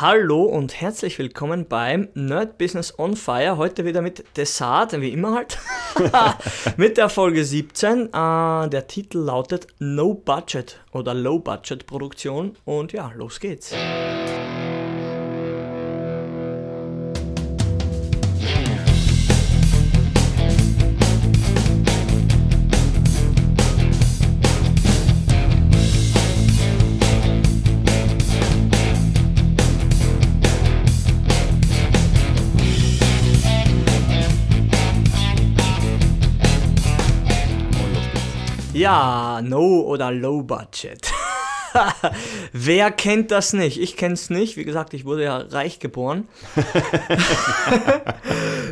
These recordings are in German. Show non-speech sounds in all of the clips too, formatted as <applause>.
Hallo und herzlich willkommen beim Nerd Business on Fire. Heute wieder mit Desart, wie immer halt. <laughs> mit der Folge 17. Äh, der Titel lautet No Budget oder Low Budget Produktion. Und ja, los geht's. Ja, No oder Low Budget. <laughs> Wer kennt das nicht? Ich kenne es nicht. Wie gesagt, ich wurde ja reich geboren. <laughs>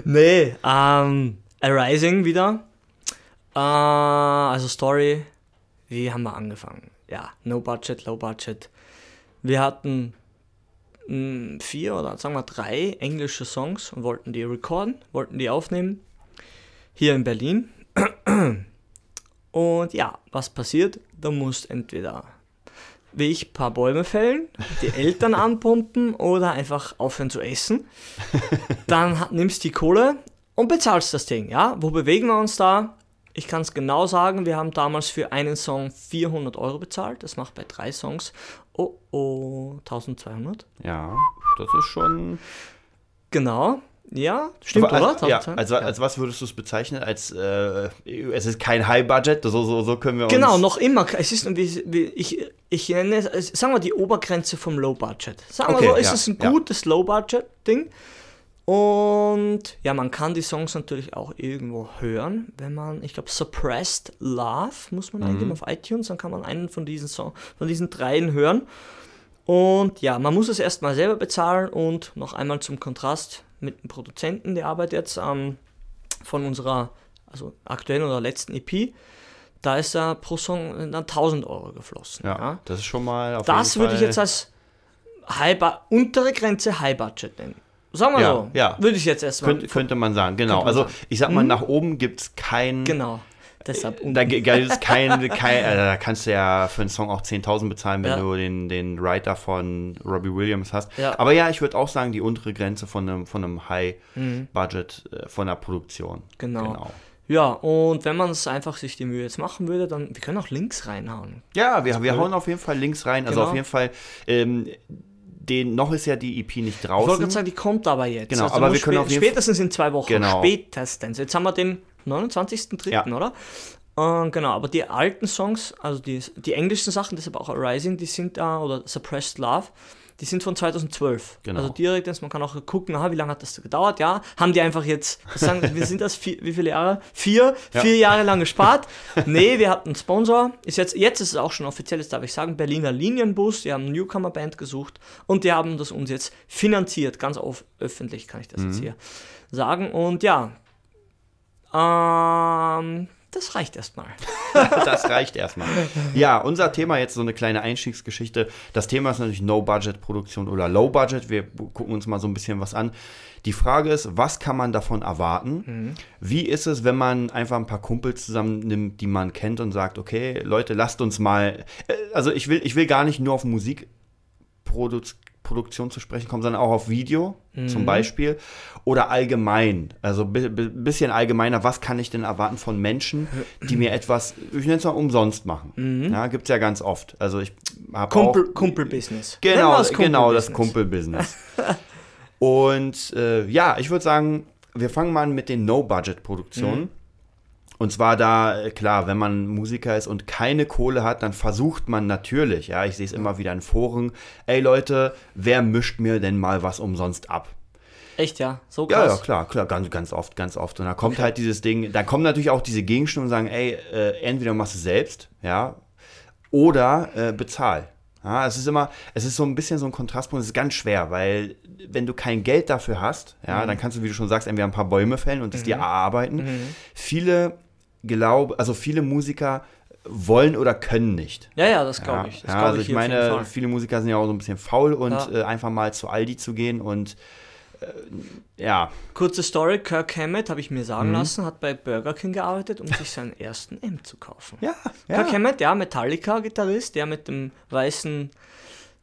nee, ähm, Arising wieder. Äh, also Story. Wie haben wir angefangen? Ja, No Budget, Low Budget. Wir hatten hm, vier oder sagen wir drei englische Songs und wollten die recorden, wollten die aufnehmen. Hier in Berlin. <clears throat> Und ja, was passiert? Du musst entweder wie ich ein paar Bäume fällen, die Eltern <laughs> anpumpen oder einfach aufhören zu essen. Dann nimmst die Kohle und bezahlst das Ding. Ja, wo bewegen wir uns da? Ich kann es genau sagen, wir haben damals für einen Song 400 Euro bezahlt. Das macht bei drei Songs, oh oh, 1200. Ja, das ist schon. Genau. Ja, stimmt, Aber, oder? Ja, also ja. als was würdest du es bezeichnen? Als äh, es ist kein High-Budget, so, so, so können wir uns. Genau, noch immer. Es ist, wie, wie, ich, ich nenne es, sagen wir die Obergrenze vom Low-Budget. Sagen okay, wir so, ist ja, es ein gutes. Low-Budget-Ding. Und ja, man kann die Songs natürlich auch irgendwo hören, wenn man, ich glaube, Suppressed Love muss man mhm. eingeben auf iTunes, dann kann man einen von diesen Song, von diesen dreien hören. Und ja, man muss es erstmal selber bezahlen und noch einmal zum Kontrast, mit dem Produzenten der Arbeit jetzt ähm, von unserer also aktuellen oder letzten EP. Da ist er pro Song dann 1000 Euro geflossen. Ja, ja. das ist schon mal auf Das würde ich jetzt als High untere Grenze High Budget nennen. Sagen wir ja, so. Ja. Würde ich jetzt erstmal. Könnt, könnte man sagen, genau. Also ich sag mal, mhm. nach oben gibt es kein. Genau. Deshalb da gibt es kein, kein also da kannst du ja für einen Song auch 10.000 bezahlen, wenn ja. du den, den Writer von Robbie Williams hast. Ja. Aber ja, ich würde auch sagen, die untere Grenze von einem, von einem High-Budget mhm. äh, von der Produktion. Genau. genau. Ja, und wenn man es einfach sich die Mühe jetzt machen würde, dann, wir können auch Links reinhauen. Ja, wir, wir hauen auf jeden Fall Links rein. Also genau. auf jeden Fall, ähm, den, noch ist ja die EP nicht draußen. Ich wollte gerade sagen, die kommt aber jetzt. Genau, also aber wir können auf jeden Spätestens in zwei Wochen. Genau. Spätestens. Jetzt haben wir den 29.03., ja. oder? Uh, genau, aber die alten Songs, also die, die englischen Sachen, deshalb auch Rising, die sind da, oder Suppressed Love, die sind von 2012. Genau. Also direkt, man kann auch gucken, aha, wie lange hat das gedauert, ja. Haben die einfach jetzt, sagen, wir sind das, vier, wie viele Jahre? Vier, ja. vier Jahre lang gespart. nee, wir hatten einen Sponsor. Ist jetzt, jetzt ist es auch schon offiziell, das darf ich sagen, Berliner Linienbus, die haben eine Newcomer-Band gesucht und die haben das uns jetzt finanziert, ganz auf, öffentlich kann ich das mhm. jetzt hier sagen. Und ja, ähm, das reicht erstmal. <laughs> das reicht erstmal. Ja, unser Thema jetzt so eine kleine Einstiegsgeschichte. Das Thema ist natürlich No-Budget-Produktion oder Low-Budget. Wir gucken uns mal so ein bisschen was an. Die Frage ist, was kann man davon erwarten? Mhm. Wie ist es, wenn man einfach ein paar Kumpels zusammennimmt, die man kennt und sagt, okay, Leute, lasst uns mal. Äh, also ich will, ich will gar nicht nur auf Musik Produktion zu sprechen kommen, sondern auch auf Video mhm. zum Beispiel oder allgemein. Also ein bisschen allgemeiner, was kann ich denn erwarten von Menschen, die mir etwas, ich nenne es mal umsonst machen. Mhm. Ja, gibt es ja ganz oft. Also ich habe Kumpel, Kumpelbusiness. Genau, Kumpel genau das Kumpelbusiness. <laughs> Und äh, ja, ich würde sagen, wir fangen mal an mit den No-Budget-Produktionen. Mhm. Und zwar da, äh, klar, wenn man Musiker ist und keine Kohle hat, dann versucht man natürlich, ja, ich sehe es immer wieder in Foren, ey Leute, wer mischt mir denn mal was umsonst ab? Echt, ja? So krass? Ja, ja, klar, klar, ganz, ganz oft, ganz oft. Und da kommt okay. halt dieses Ding, da kommen natürlich auch diese Gegenstimmen und sagen, ey, äh, entweder machst du selbst, ja, oder äh, bezahl. Ja, es ist immer, es ist so ein bisschen so ein Kontrastpunkt, es ist ganz schwer, weil wenn du kein Geld dafür hast, ja, mhm. dann kannst du, wie du schon sagst, entweder ein paar Bäume fällen und das mhm. dir erarbeiten. Mhm. Viele glaube, also viele Musiker wollen oder können nicht. Ja, ja, das glaube ich. Das ja, also ich, ich meine, viele Musiker sind ja auch so ein bisschen faul und ja. äh, einfach mal zu Aldi zu gehen und äh, ja. Kurze Story, Kirk Hammett, habe ich mir sagen mhm. lassen, hat bei Burger King gearbeitet, um sich seinen ersten M zu kaufen. Ja, ja. Kirk Hammett, ja, Metallica-Gitarrist, der mit dem weißen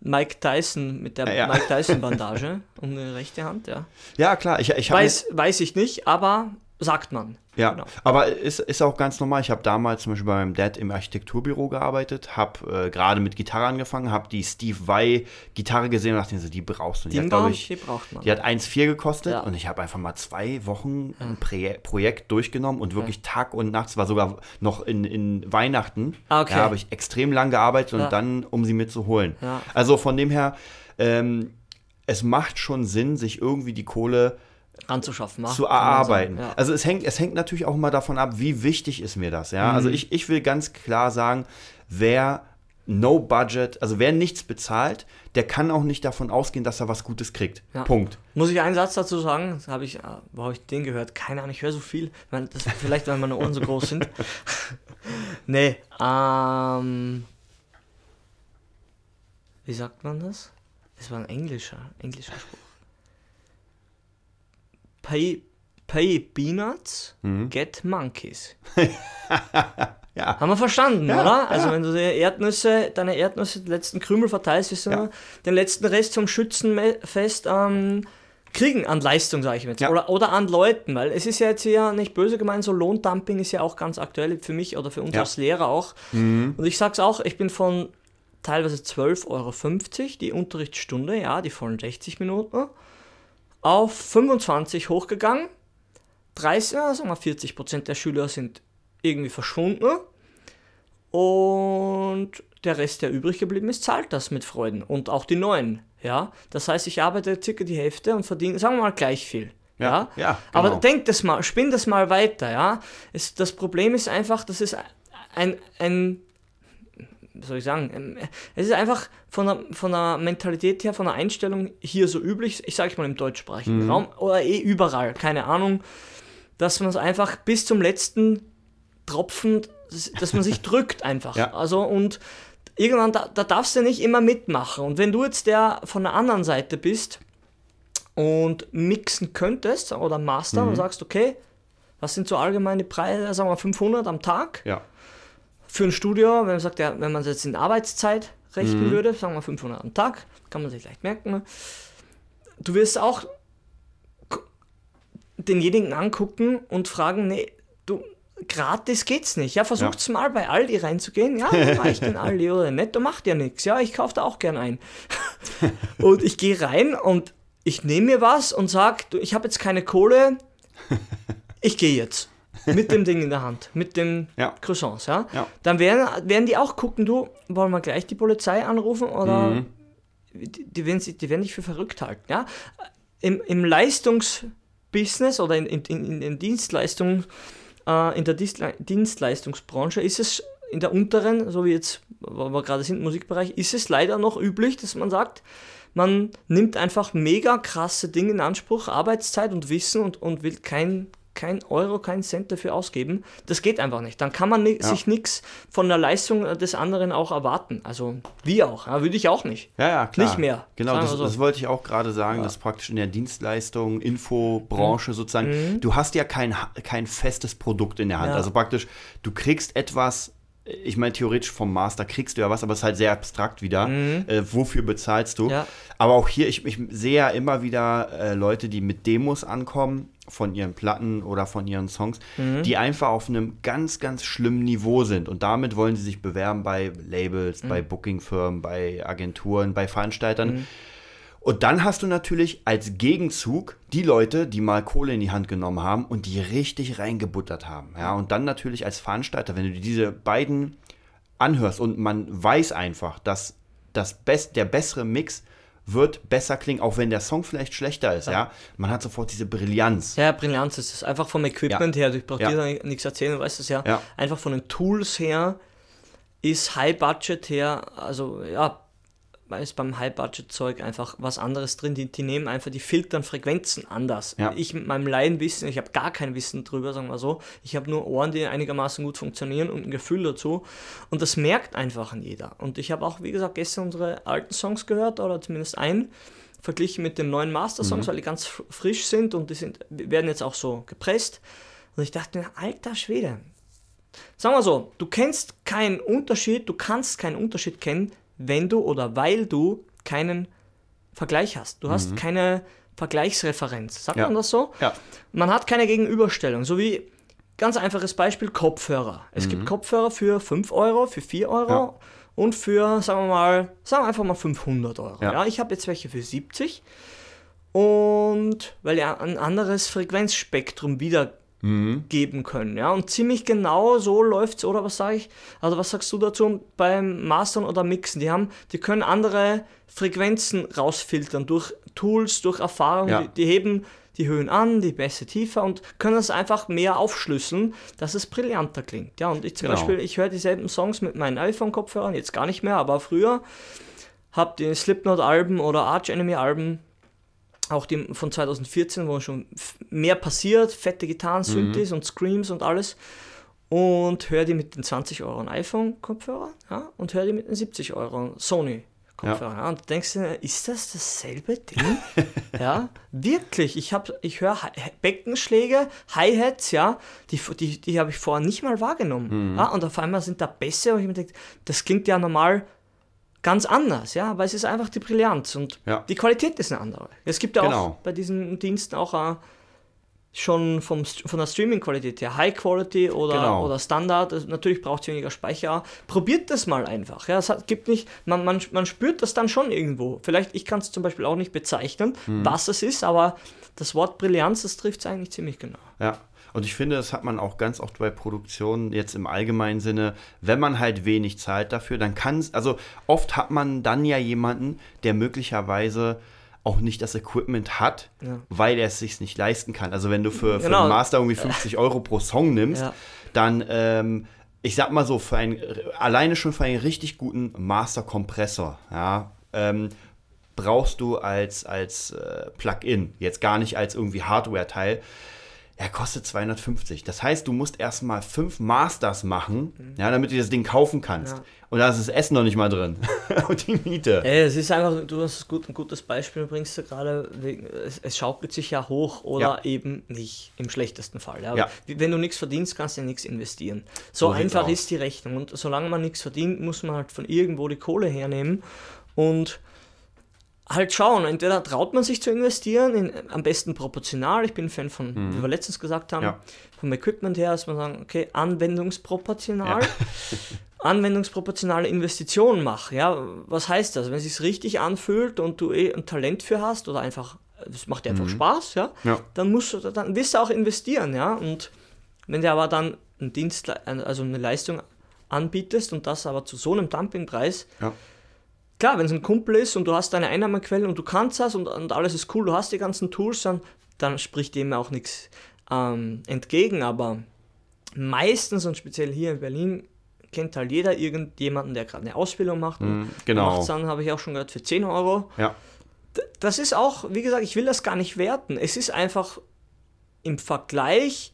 Mike Tyson mit der ja. Mike Tyson Bandage <laughs> um die rechte Hand, ja. Ja, klar, ich, ich weiß, weiß ich nicht, aber sagt man. Ja, genau. aber ist, ist auch ganz normal. Ich habe damals zum Beispiel bei meinem Dad im Architekturbüro gearbeitet, habe äh, gerade mit Gitarre angefangen, habe die Steve Vai Gitarre gesehen und dachte so, die brauchst du. Die, die, hat, ich, die braucht man. Die hat 1,4 gekostet ja. und ich habe einfach mal zwei Wochen ein Pro Projekt durchgenommen und wirklich ja. Tag und Nacht, war sogar noch in, in Weihnachten, ah, okay. da habe ich extrem lang gearbeitet und dann, um sie mitzuholen. Also von dem her, ähm, es macht schon Sinn, sich irgendwie die Kohle anzuschaffen, machen, zu erarbeiten. Ja. Also es hängt, es hängt natürlich auch immer davon ab, wie wichtig ist mir das. Ja? Also mhm. Also ich, ich will ganz klar sagen, wer No Budget, also wer nichts bezahlt, der kann auch nicht davon ausgehen, dass er was Gutes kriegt. Ja. Punkt. Muss ich einen Satz dazu sagen? Habe ich, äh, wo habe ich den gehört? Keine Ahnung, ich höre so viel. Das, vielleicht, weil meine Ohren so groß sind. <laughs> nee, ähm. Wie sagt man das? Das war ein englischer, englischer Spruch pay, pay peanuts, mhm. get monkeys. <laughs> ja. Haben wir verstanden, ja, oder? Also wenn du die Erdnüsse, deine Erdnüsse, den letzten Krümel verteilst, wirst du ja. den letzten Rest vom Schützenfest ähm, kriegen an Leistung, sage ich jetzt. Ja. Oder, oder an Leuten, weil es ist ja jetzt hier nicht böse gemeint, so Lohndumping ist ja auch ganz aktuell für mich oder für uns ja. als Lehrer auch. Mhm. Und ich sag's auch, ich bin von teilweise 12,50 Euro die Unterrichtsstunde, ja, die vollen 60 Minuten, auf 25 hochgegangen. 30, sagen wir 40 Prozent der Schüler sind irgendwie verschwunden. Und der Rest, der übrig geblieben ist, zahlt das mit Freuden. Und auch die neuen. Ja? Das heißt, ich arbeite circa die Hälfte und verdiene, sagen wir mal, gleich viel. Ja, ja, ja genau. aber denk das mal, spinn das mal weiter, ja. Es, das Problem ist einfach, dass es ein, ein soll ich sagen, ähm, es ist einfach von der, von der Mentalität her, von der Einstellung hier so üblich, ich sage mal im deutschsprachigen mhm. Raum oder eh überall, keine Ahnung, dass man es einfach bis zum letzten Tropfen, dass man sich <laughs> drückt einfach. Ja. Also und irgendwann, da, da darfst du nicht immer mitmachen. Und wenn du jetzt der von der anderen Seite bist und mixen könntest oder Master mhm. und sagst, okay, was sind so allgemeine Preise, sagen wir 500 am Tag? Ja für ein Studio, wenn man sagt, ja, wenn man es jetzt in Arbeitszeit rechnen mhm. würde, sagen wir 500 am Tag, kann man sich leicht merken. Du wirst auch denjenigen angucken und fragen, nee, du, gratis geht's nicht. Ja, versucht's ja. mal bei Aldi reinzugehen. Ja, <laughs> reicht denn Aldi oder netto, macht ja nichts. Ja, ich kaufe da auch gern ein. <laughs> und ich gehe rein und ich nehme mir was und sag, du, ich habe jetzt keine Kohle, <laughs> ich gehe jetzt mit dem Ding in der Hand, mit dem ja. Croissants, ja? ja. Dann werden, werden die auch gucken, du, wollen wir gleich die Polizei anrufen oder mhm. die, die, werden, die werden dich für verrückt halten, ja? Im, im Leistungsbusiness oder in, in, in, in Dienstleistung, äh, in der Dienstleistungsbranche ist es in der unteren, so wie jetzt, wo wir gerade sind, im Musikbereich, ist es leider noch üblich, dass man sagt, man nimmt einfach mega krasse Dinge in Anspruch, Arbeitszeit und Wissen und, und will kein kein Euro, kein Cent dafür ausgeben. Das geht einfach nicht. Dann kann man ja. sich nichts von der Leistung des anderen auch erwarten. Also wie auch, ja, würde ich auch nicht. Ja, ja, klar. Nicht mehr. Genau, das, so. das, wollte ich auch gerade sagen, ja. dass praktisch in der Dienstleistung, Infobranche mhm. sozusagen, mhm. du hast ja kein, kein festes Produkt in der Hand. Also praktisch, du kriegst etwas ich meine, theoretisch vom Master kriegst du ja was, aber es ist halt sehr abstrakt wieder. Mhm. Äh, wofür bezahlst du? Ja. Aber auch hier, ich, ich sehe ja immer wieder äh, Leute, die mit Demos ankommen von ihren Platten oder von ihren Songs, mhm. die einfach auf einem ganz, ganz schlimmen Niveau sind. Und damit wollen sie sich bewerben bei Labels, mhm. bei Bookingfirmen, bei Agenturen, bei Veranstaltern. Mhm. Und dann hast du natürlich als Gegenzug die Leute, die mal Kohle in die Hand genommen haben und die richtig reingebuttert haben. Ja, und dann natürlich als Veranstalter, wenn du diese beiden anhörst und man weiß einfach, dass das Best, der bessere Mix wird besser klingen, auch wenn der Song vielleicht schlechter ist, ja. ja? Man hat sofort diese Brillanz. Ja, Brillanz ist es. Einfach vom Equipment ja. her, ich brauche ja. dir nichts erzählen, du weißt es ja. ja. Einfach von den Tools her ist High Budget her, also ja, weil es beim High-Budget-Zeug einfach was anderes drin. Die, die nehmen einfach, die filtern Frequenzen anders. Ja. Ich mit meinem Laienwissen, ich habe gar kein Wissen drüber, sagen wir so. Ich habe nur Ohren, die einigermaßen gut funktionieren und ein Gefühl dazu. Und das merkt einfach an jeder. Und ich habe auch, wie gesagt, gestern unsere alten Songs gehört, oder zumindest einen, verglichen mit den neuen Master-Songs, mhm. weil die ganz frisch sind und die sind, werden jetzt auch so gepresst. Und ich dachte mir, alter Schwede. Sagen wir so, du kennst keinen Unterschied, du kannst keinen Unterschied kennen wenn du oder weil du keinen Vergleich hast. Du hast mhm. keine Vergleichsreferenz. Sagt ja. man das so? Ja. Man hat keine Gegenüberstellung. So wie ganz einfaches Beispiel Kopfhörer. Es mhm. gibt Kopfhörer für 5 Euro, für 4 Euro ja. und für, sagen wir mal, sagen wir einfach mal 500 Euro. Ja. ja ich habe jetzt welche für 70 und weil ja ein anderes Frequenzspektrum wieder mhm. geben können. Ja? Und ziemlich genau so läuft es, oder was sage ich? Also was sagst du dazu beim Mastern oder Mixen? Die haben, die können andere Frequenzen rausfiltern durch Tools, durch Erfahrung, ja. die, die, heben die Höhen an, die Bässe tiefer und können es einfach mehr aufschlüsseln, dass es brillanter klingt. Ja, und ich zum genau. Beispiel, ich höre dieselben Songs mit meinen iPhone-Kopfhörern, jetzt gar nicht mehr, aber früher habe die Slipknot-Alben oder Arch Enemy-Alben auch die von 2014, wo schon mehr passiert, fette Gitarren, Synthes mhm. und Screams und alles. Und höre die mit den 20 Euro iPhone-Kopfhörer ja, und höre die mit den 70 Euro Sony-Kopfhörer. Ja. Ja, und du denkst dir, ist das dasselbe Ding? <laughs> ja, wirklich. Ich, ich höre Beckenschläge, Hi-Hats, ja, die, die, die habe ich vorher nicht mal wahrgenommen. Mhm. Ja, und auf einmal sind da Bässe und ich mir denke, das klingt ja normal ganz anders, ja, weil es ist einfach die Brillanz und ja. die Qualität ist eine andere. Es gibt ja genau. auch bei diesen Diensten auch uh, schon vom, von der Streaming-Qualität her High Quality oder, genau. oder Standard. Also natürlich braucht es weniger Speicher. Probiert das mal einfach. Ja, es hat, gibt nicht, man, man, man spürt das dann schon irgendwo. Vielleicht, ich kann es zum Beispiel auch nicht bezeichnen, hm. was es ist, aber das Wort Brillanz, das trifft es eigentlich ziemlich genau. Ja, und ich finde, das hat man auch ganz oft bei Produktionen jetzt im allgemeinen Sinne, wenn man halt wenig zahlt dafür, dann kann es, also oft hat man dann ja jemanden, der möglicherweise auch nicht das Equipment hat, ja. weil er es sich nicht leisten kann. Also wenn du für, für genau. einen Master irgendwie 50 Euro pro Song nimmst, ja. dann ähm, ich sag mal so, für einen, alleine schon für einen richtig guten Master-Kompressor, ja, ähm, brauchst du als, als äh, Plugin, jetzt gar nicht als irgendwie Hardware-Teil, er kostet 250. Das heißt, du musst erstmal fünf Masters machen, mhm. ja, damit du das Ding kaufen kannst. Ja. Und da ist das Essen noch nicht mal drin. <laughs> Und die Miete. Ey, es ist einfach, du hast gut, ein gutes Beispiel, bringst du gerade, es, es, schaukelt sich ja hoch oder ja. eben nicht, im schlechtesten Fall. Ja? ja. Wenn du nichts verdienst, kannst du ja nichts investieren. So, so einfach ist die Rechnung. Und solange man nichts verdient, muss man halt von irgendwo die Kohle hernehmen. Und halt schauen. Entweder traut man sich zu investieren, in, am besten proportional. Ich bin ein Fan von, mhm. wie wir letztens gesagt haben, ja. vom Equipment her, dass man sagen, okay, anwendungsproportional. Ja. <laughs> anwendungsproportionale Investitionen mache. Ja, was heißt das? Wenn es sich richtig anfühlt und du eh ein Talent für hast oder einfach, es macht dir einfach mhm. Spaß, ja, ja, dann musst du, dann wirst du auch investieren, ja. Und wenn du aber dann einen Dienst, also eine Leistung anbietest und das aber zu so einem Dumpingpreis, ja klar, wenn es ein Kumpel ist und du hast deine Einnahmequellen und du kannst das und, und alles ist cool, du hast die ganzen Tools, dann, dann spricht dem auch nichts ähm, entgegen. Aber meistens und speziell hier in Berlin kennt halt jeder irgendjemanden, der gerade eine Ausbildung macht. Mm, genau. Macht dann, habe ich auch schon gehört, für 10 Euro. Ja. Das ist auch, wie gesagt, ich will das gar nicht werten. Es ist einfach im Vergleich,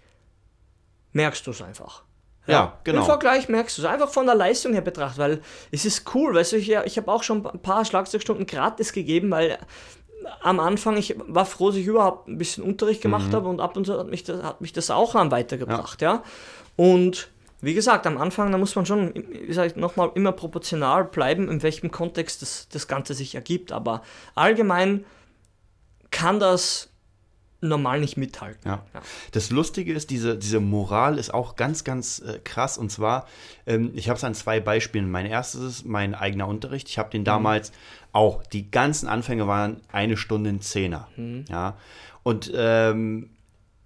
merkst du es einfach. Ja, ja, genau. Im Vergleich merkst du es einfach von der Leistung her betrachtet, weil es ist cool, weißt du, ich, ich habe auch schon ein paar Schlagzeugstunden gratis gegeben, weil am Anfang, ich war froh, dass ich überhaupt ein bisschen Unterricht gemacht mhm. habe und ab und zu hat mich das, hat mich das auch dann weitergebracht, ja. ja. Und wie gesagt, am Anfang, da muss man schon, wie sage ich nochmal, immer proportional bleiben, in welchem Kontext das, das Ganze sich ergibt. Aber allgemein kann das normal nicht mithalten. Ja. ja. Das Lustige ist, diese, diese Moral ist auch ganz, ganz äh, krass. Und zwar, ähm, ich habe es an zwei Beispielen. Mein erstes ist mein eigener Unterricht. Ich habe den mhm. damals auch, die ganzen Anfänge waren eine Stunde in Zehner. Mhm. Ja. Und ähm,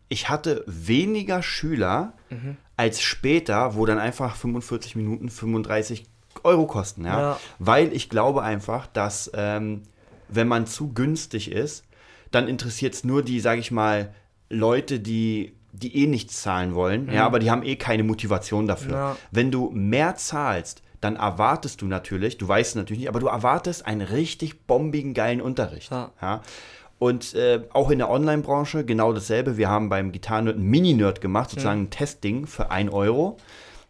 ich hatte weniger Schüler mhm. als später, wo dann einfach 45 Minuten 35 Euro kosten. Ja? ja. Weil ich glaube einfach, dass ähm, wenn man zu günstig ist, dann interessiert es nur die, sage ich mal, Leute, die, die eh nichts zahlen wollen, mhm. ja, aber die haben eh keine Motivation dafür. Ja. Wenn du mehr zahlst, dann erwartest du natürlich, du weißt es natürlich nicht, aber du erwartest einen richtig bombigen, geilen Unterricht. Ja. ja? Und äh, auch in der Online-Branche genau dasselbe. Wir haben beim Gitarren ein Mini-Nerd gemacht, sozusagen mhm. ein Testing für 1 Euro.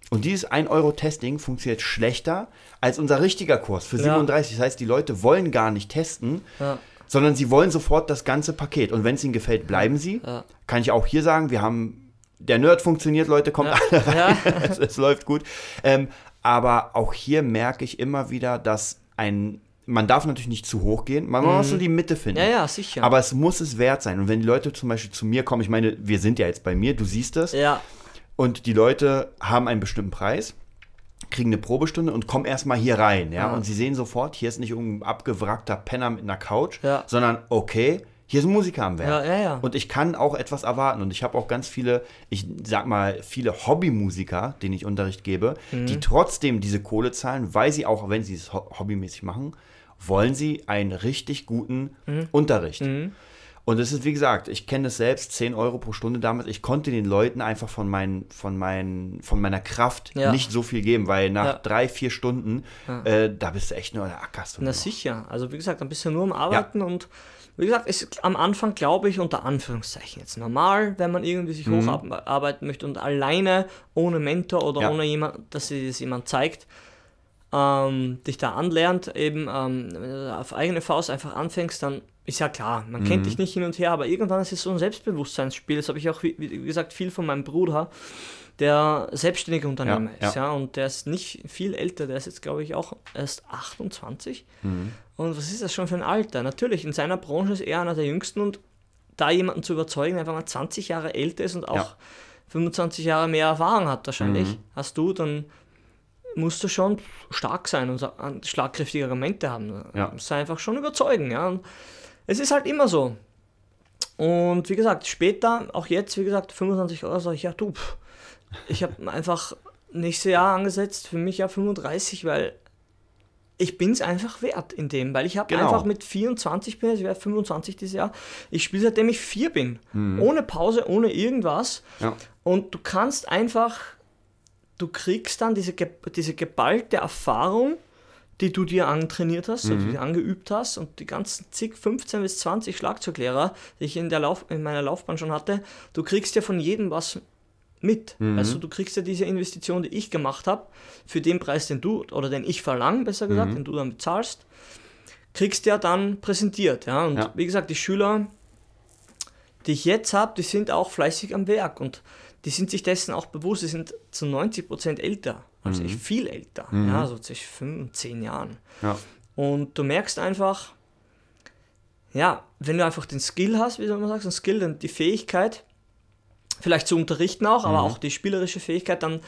Und dieses 1 Euro Testing funktioniert schlechter als unser richtiger Kurs für 37. Ja. Das heißt, die Leute wollen gar nicht testen. Ja sondern sie wollen sofort das ganze Paket. Und wenn es ihnen gefällt, bleiben sie. Ja. Kann ich auch hier sagen, wir haben, der Nerd funktioniert, Leute, kommt ja. alle rein. Ja. <laughs> es, es, läuft gut. Ähm, aber auch hier merke ich immer wieder, dass ein man darf natürlich nicht zu hoch gehen, man muss so die Mitte finden. Ja, ja, sicher. Aber es muss es wert sein. Und wenn die Leute zum Beispiel zu mir kommen, ich meine, wir sind ja jetzt bei mir, du siehst das. Ja. Und die Leute haben einen bestimmten Preis, kriegen eine Probestunde und kommen erstmal hier rein, ja? Ja. Und sie sehen sofort, hier ist nicht irgendein abgewrackter Penner mit einer Couch, Ja. sondern okay, hier ist ein Musiker am Werk. Ja, ja. Und ich kann auch etwas erwarten. Und ich habe auch ganz viele, ich sag mal, viele Hobbymusiker, denen ich Unterricht gebe, Mhm. die trotzdem diese Kohle zahlen, weil sie auch, wenn sie es ho- hobbymäßig machen, wollen sie einen richtig guten Mhm. Unterricht. Und es ist, wie gesagt, ich kenne es selbst, 10 Euro pro Stunde damals. Ich konnte den Leuten einfach von, mein, von, mein, von meiner Kraft Ja. nicht so viel geben, weil nach Ja. drei, vier Stunden, äh, da bist du echt nur, ackerst du Na nur. sicher. Also wie gesagt, ein bisschen nur am Arbeiten und wie gesagt, ist am Anfang glaube ich unter Anführungszeichen jetzt normal, wenn man irgendwie sich hocharbeiten möchte und alleine ohne Mentor oder Ja. ohne jemand, dass dir das jemand zeigt, ähm, dich da anlernt, eben ähm, wenn du da auf eigene Faust einfach anfängst, dann ist ja klar, man kennt dich nicht hin und her, aber irgendwann ist es so ein Selbstbewusstseinsspiel. Das habe ich auch, wie, wie gesagt, viel von meinem Bruder, der selbstständige Unternehmer Ja, ist, ja. und der ist nicht viel älter, der ist jetzt, glaube ich, auch erst 28. Und was ist das schon für ein Alter? Natürlich, in seiner Branche ist er einer der jüngsten und da jemanden zu überzeugen, der einfach mal 20 Jahre älter ist und auch Ja. 25 Jahre mehr Erfahrung hat wahrscheinlich, hast du, dann musst du schon stark sein und schlagkräftige Argumente haben. Ja. Musst einfach schon überzeugen, ja. Und es ist halt immer so. Und wie gesagt, später, auch jetzt, wie gesagt, 25 Euro, sage ich, ja, du, pff, ich habe <laughs> einfach nächstes Jahr angesetzt, für mich ja 35, weil ich bin es einfach wert in dem, weil ich habe Genau. einfach mit 24 bin, ich werde 25 dieses Jahr, ich spiele seitdem ich vier bin, ohne Pause, ohne irgendwas Ja. und du kannst einfach, du kriegst dann diese, diese geballte Erfahrung, die du dir antrainiert hast, die du dir angeübt hast und die ganzen zig, 15 bis 20 Schlagzeuglehrer, die ich in, der Lauf, in meiner Laufbahn schon hatte, du kriegst ja von jedem was mit. Also du kriegst ja diese Investition, die ich gemacht habe, für den Preis, den du, oder den ich verlange, besser gesagt, den du dann bezahlst, kriegst ja dann präsentiert. Ja? Und Ja. wie gesagt, die Schüler, die ich jetzt habe, die sind auch fleißig am Werk und die sind sich dessen auch bewusst, die sind zu 90% älter, also ich viel älter, ja, so zwischen 5 und 10 Jahren. Ja. Und du merkst einfach, ja, wenn du einfach den Skill hast, wie soll man sagen, den Skill, dann die Fähigkeit, vielleicht zu unterrichten auch, aber auch die spielerische Fähigkeit, dann,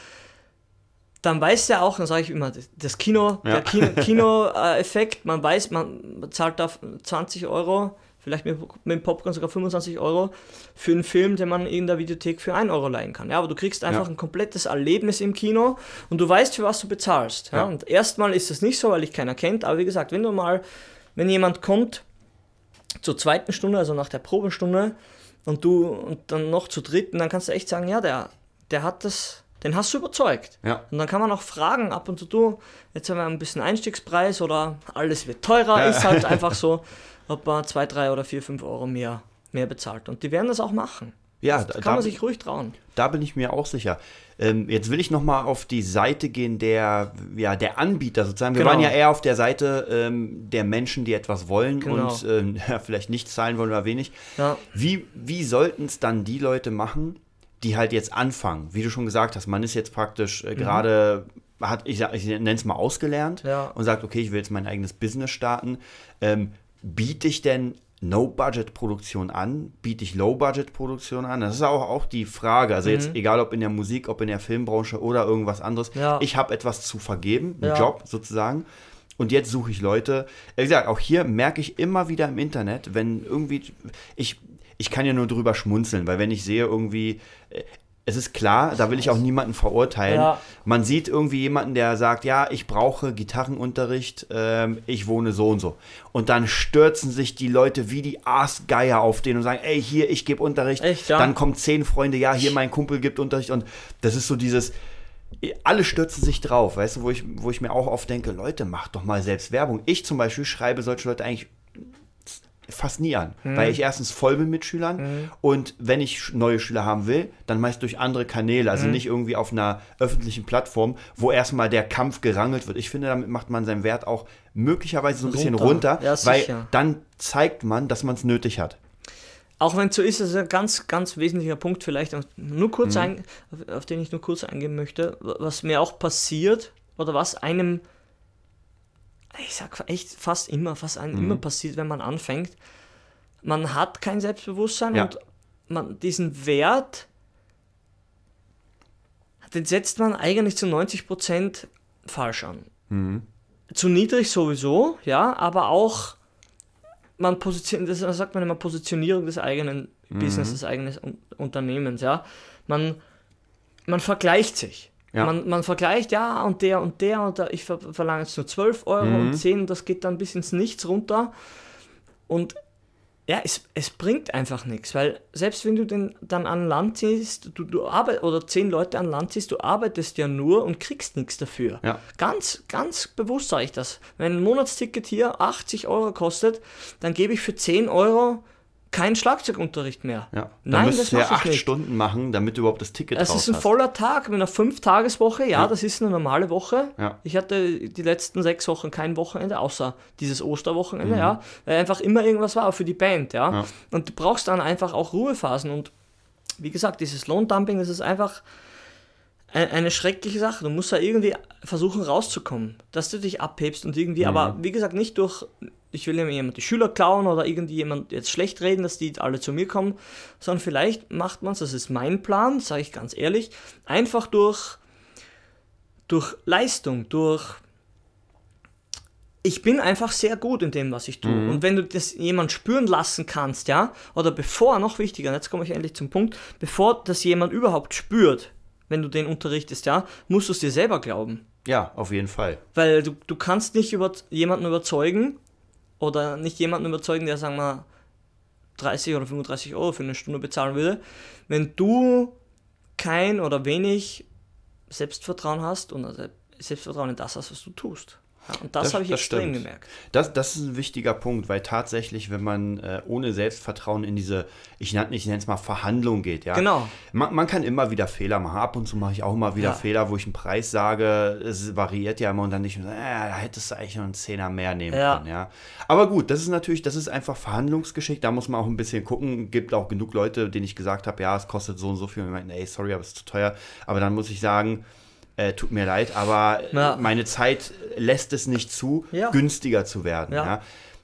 dann weiß der auch, dann sage ich immer, das Kino, Ja. der Kino- <laughs> Kino-Effekt, man weiß, man zahlt da 20 Euro, vielleicht mit, mit dem Popcorn sogar 25 Euro für einen Film, den man in der Videothek für 1 Euro leihen kann. Ja, aber du kriegst einfach Ja. ein komplettes Erlebnis im Kino und du weißt, für was du bezahlst. Ja? Ja. Und erstmal ist das nicht so, weil dich keiner kennt, aber wie gesagt, wenn du mal, wenn jemand kommt zur zweiten Stunde, also nach der Probestunde, und du und dann noch zur dritten, dann kannst du echt sagen, ja, der, der hat das, den hast du überzeugt. Ja. Und dann kann man auch fragen, ab und zu, du, jetzt haben wir ein bisschen Einstiegspreis oder alles wird teurer, Ja. ist halt <laughs> einfach so, ob man zwei, drei oder vier, fünf Euro mehr, mehr bezahlt. Und die werden das auch machen. Ja, Da da, kann man sich ruhig trauen. da bin ich mir auch sicher. Ähm, jetzt will ich noch mal auf die Seite gehen der, ja, der Anbieter sozusagen. Wir Genau. waren ja eher auf der Seite ähm, der Menschen, die etwas wollen Genau. und ähm, <laughs> ja, vielleicht nicht zahlen wollen oder wenig. Ja. Wie, wie sollten es dann die Leute machen, die halt jetzt anfangen? Wie du schon gesagt hast, man ist jetzt praktisch Mhm. äh, gerade, hat, ich, ich nenne es mal ausgelernt Ja. und sagt, okay, ich will jetzt mein eigenes Business starten. Ähm, biete ich denn No-Budget-Produktion an? Biete ich Low-Budget-Produktion an? Das ist auch, auch die Frage. Also jetzt egal ob in der Musik, ob in der Filmbranche oder irgendwas anderes. Mhm. Ja. Ich habe etwas zu vergeben, einen Ja. Job sozusagen. Und jetzt suche ich Leute. Wie gesagt, auch hier merke ich immer wieder im Internet, wenn irgendwie, ich, ich kann ja nur drüber schmunzeln, weil wenn ich sehe irgendwie, äh, es ist klar, da will ich auch niemanden verurteilen. Ja. Man sieht irgendwie jemanden, der sagt, ja, ich brauche Gitarrenunterricht, ähm, ich wohne so und so. Und dann stürzen sich die Leute wie die Aasgeier auf den und sagen, ey, hier, ich gebe Unterricht. Echt, ja? Dann kommen zehn Freunde, ja, hier, mein Kumpel gibt Unterricht. Und das ist so dieses, alle stürzen sich drauf, weißt du, wo ich, wo ich mir auch oft denke, Leute, macht doch mal selbst Werbung. Ich zum Beispiel schreibe solche Leute eigentlich fast nie an, weil ich erstens voll bin mit Schülern und wenn ich neue Schüler haben will, dann meist durch andere Kanäle, also nicht irgendwie auf einer öffentlichen Plattform, wo erstmal der Kampf gerangelt wird. Ich finde, damit macht man seinen Wert auch möglicherweise so ein bisschen Runter. Ja, weil dann zeigt man, dass man es nötig hat. Auch wenn es so ist, das ist ein ganz, ganz wesentlicher Punkt vielleicht, nur kurz Mhm. ein, auf den ich nur kurz eingehen möchte, was mir auch passiert oder was einem ich sag echt fast immer, fast mhm. immer passiert, wenn man anfängt. Man hat kein Selbstbewusstsein ja. und man diesen Wert, den setzt man eigentlich zu 90% falsch an. Mhm. Zu niedrig sowieso, ja, aber auch man positioniert, das sagt man immer Positionierung des eigenen mhm. Business, des eigenen Unternehmens, ja. Man, man vergleicht sich. Ja. Man, man vergleicht, ja, und der und der und der, ich ver verlange jetzt nur 12 Euro mhm. und 10, das geht dann bis ins Nichts runter. Und ja, es, es bringt einfach nichts, weil selbst wenn du den dann an Land ziehst, du, du arbeit, oder zehn Leute an Land ziehst, du arbeitest ja nur und kriegst nichts dafür. Ja. Ganz, ganz bewusst sage ich das. Wenn ein Monatsticket hier 80 Euro kostet, dann gebe ich für 10 Euro kein Schlagzeugunterricht mehr. Ja. Dann Nein, das ja acht nicht. Stunden machen, damit du überhaupt das Ticket Das ist ein hast. voller Tag mit einer Fünf-Tages-Woche. Ja, ja, das ist eine normale Woche. Ja. Ich hatte die letzten sechs Wochen kein Wochenende, außer dieses Osterwochenende, mhm. ja. Weil einfach immer irgendwas war für die Band, ja. ja. Und du brauchst dann einfach auch Ruhephasen. Und wie gesagt, dieses Lohndumping, das ist einfach eine schreckliche Sache. Du musst da irgendwie versuchen rauszukommen, dass du dich abhebst und irgendwie, mhm. aber wie gesagt, nicht durch ich will jemand die Schüler klauen oder irgendwie jemand jetzt schlecht reden, dass die alle zu mir kommen, sondern vielleicht macht man es, das ist mein Plan, sage ich ganz ehrlich, einfach durch, durch Leistung, durch ich bin einfach sehr gut in dem, was ich tue. Mhm. Und wenn du das jemand spüren lassen kannst, ja, oder bevor, noch wichtiger, jetzt komme ich endlich zum Punkt, bevor das jemand überhaupt spürt, wenn du den unterrichtest, ja, musst du es dir selber glauben. Ja, auf jeden Fall. Weil du, du kannst nicht über, jemanden überzeugen, oder nicht jemanden überzeugen, der, sagen wir, 30 oder 35 Euro für eine Stunde bezahlen würde, wenn du kein oder wenig Selbstvertrauen hast und Selbstvertrauen in das hast, was du tust. Ja, und das, das habe ich das extrem stimmt. gemerkt. Das, das ist ein wichtiger Punkt, weil tatsächlich, wenn man äh, ohne Selbstvertrauen in diese, ich nenne es mal Verhandlung geht, ja. Genau. Man, man, kann immer wieder Fehler machen. Ab und zu mache ich auch immer wieder ja. Fehler, wo ich einen Preis sage, es variiert ja immer und dann nicht, äh, da hättest du eigentlich noch einen Zehner mehr nehmen ja. können, ja. Aber gut, das ist natürlich, das ist einfach Verhandlungsgeschick, da muss man auch ein bisschen gucken. Gibt auch genug Leute, denen ich gesagt habe, ja, es kostet so und so viel und meinten, ey, sorry, aber es ist zu teuer. Aber dann muss ich sagen, äh, tut mir leid, aber ja. meine Zeit lässt es nicht zu, ja. günstiger zu werden. Ja.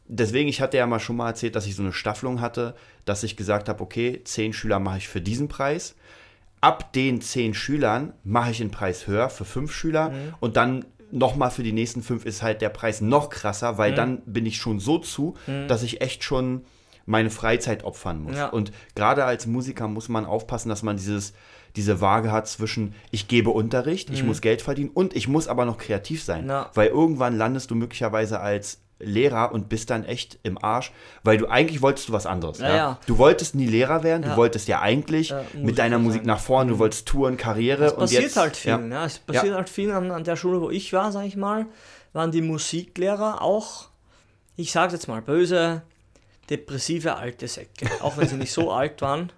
Deswegen, ich hatte ja mal schon mal erzählt, dass ich so eine Staffelung hatte, dass ich gesagt habe, okay, zehn Schüler mache ich für diesen Preis. Ab den zehn Schülern mache ich den Preis höher für fünf Schüler mhm. und dann nochmal für die nächsten fünf ist halt der Preis noch krasser, weil mhm. dann bin ich schon so zu, mhm. dass ich echt schon meine Freizeit opfern muss. Und gerade als Musiker muss man aufpassen, dass man dieses diese Waage hat zwischen, ich gebe Unterricht, mhm. ich muss Geld verdienen und ich muss aber noch kreativ sein. Na. Weil irgendwann landest du möglicherweise als Lehrer und bist dann echt im Arsch, weil du eigentlich wolltest du was anderes. Ja, ja. Du wolltest nie Lehrer werden, du wolltest ja eigentlich mit deiner Musik sein. nach vorne, du mhm. wolltest Touren, Karriere. Es passiert jetzt, halt viel. Ja. Es passiert halt viel an, an der Schule, wo ich war, sag ich mal, waren die Musiklehrer auch, ich sag's jetzt mal böse, depressive alte Säcke. Auch wenn sie nicht so <laughs> alt waren,